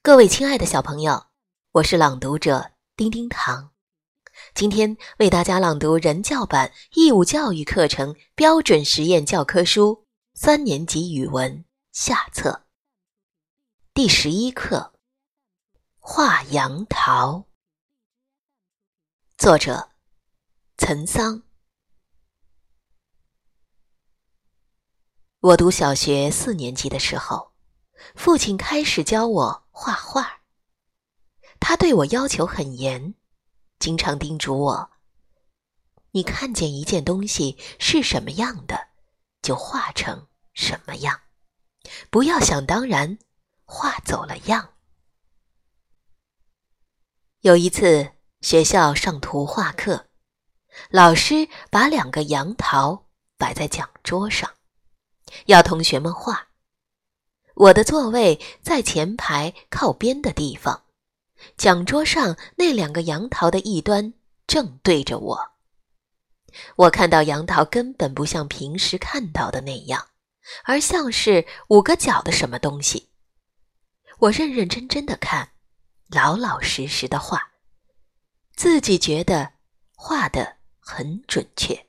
各位亲爱的小朋友，我是朗读者丁丁糖，今天为大家朗读人教版义务教育课程标准实验教科书三年级语文下册第十一课《画杨桃》，作者岑桑。我读小学四年级的时候，父亲开始教我。画画，他对我要求很严，经常叮嘱我：“你看见一件东西是什么样的，就画成什么样，不要想当然画走了样。”有一次学校上图画课，老师把两个杨桃摆在讲桌上，要同学们画。我的座位在前排靠边的地方，讲桌上那两个杨桃的一端正对着我。我看到杨桃根本不像平时看到的那样，而像是五个角的什么东西。我认认真真的看，老老实实的画，自己觉得画的很准确。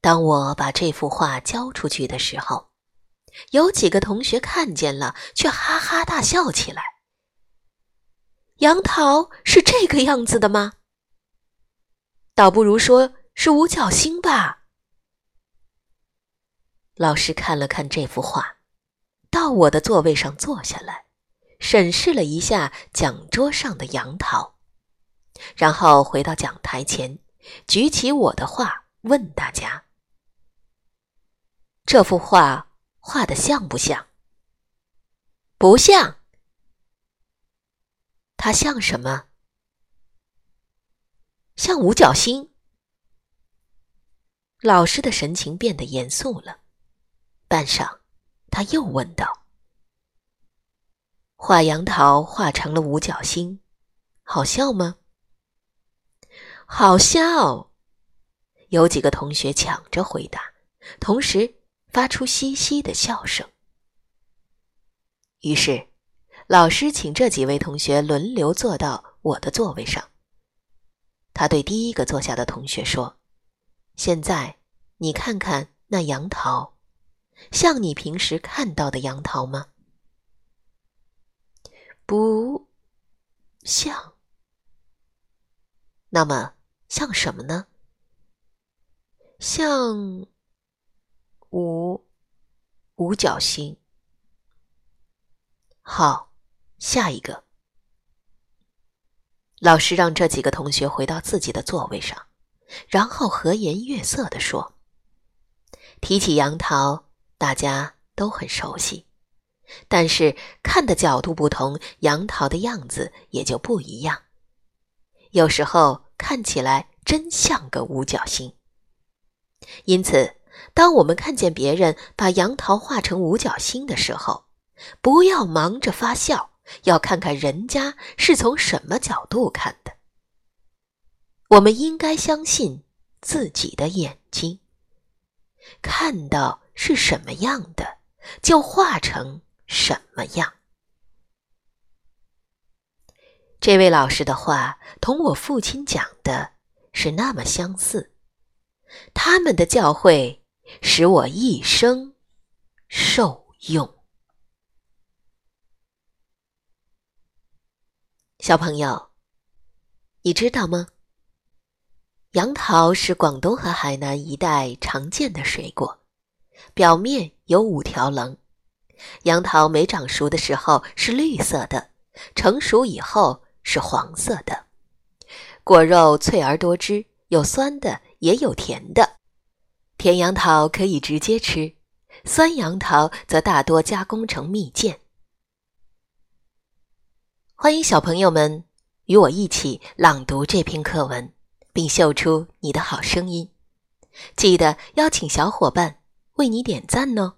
当我把这幅画交出去的时候，有几个同学看见了，却哈哈大笑起来。杨桃是这个样子的吗？倒不如说是五角星吧。老师看了看这幅画，到我的座位上坐下来，审视了一下讲桌上的杨桃，然后回到讲台前，举起我的画，问大家：“这幅画。”画的像不像？不像。它像什么？像五角星。老师的神情变得严肃了，半晌，他又问道：“画杨桃画成了五角星，好笑吗？”好笑。有几个同学抢着回答，同时。发出嘻嘻的笑声。于是，老师请这几位同学轮流坐到我的座位上。他对第一个坐下的同学说：“现在，你看看那杨桃，像你平时看到的杨桃吗？”“不像。”“那么像什么呢？”“像。”五五角星。好，下一个。老师让这几个同学回到自己的座位上，然后和颜悦色地说：“提起杨桃，大家都很熟悉，但是看的角度不同，杨桃的样子也就不一样。有时候看起来真像个五角星。因此。”当我们看见别人把杨桃画成五角星的时候，不要忙着发笑，要看看人家是从什么角度看的。我们应该相信自己的眼睛，看到是什么样的，就画成什么样。这位老师的话同我父亲讲的是那么相似，他们的教诲。使我一生受用。小朋友，你知道吗？杨桃是广东和海南一带常见的水果，表面有五条棱。杨桃没长熟的时候是绿色的，成熟以后是黄色的。果肉脆而多汁，有酸的，也有甜的。甜杨桃可以直接吃，酸杨桃则大多加工成蜜饯。欢迎小朋友们与我一起朗读这篇课文，并秀出你的好声音。记得邀请小伙伴为你点赞哦。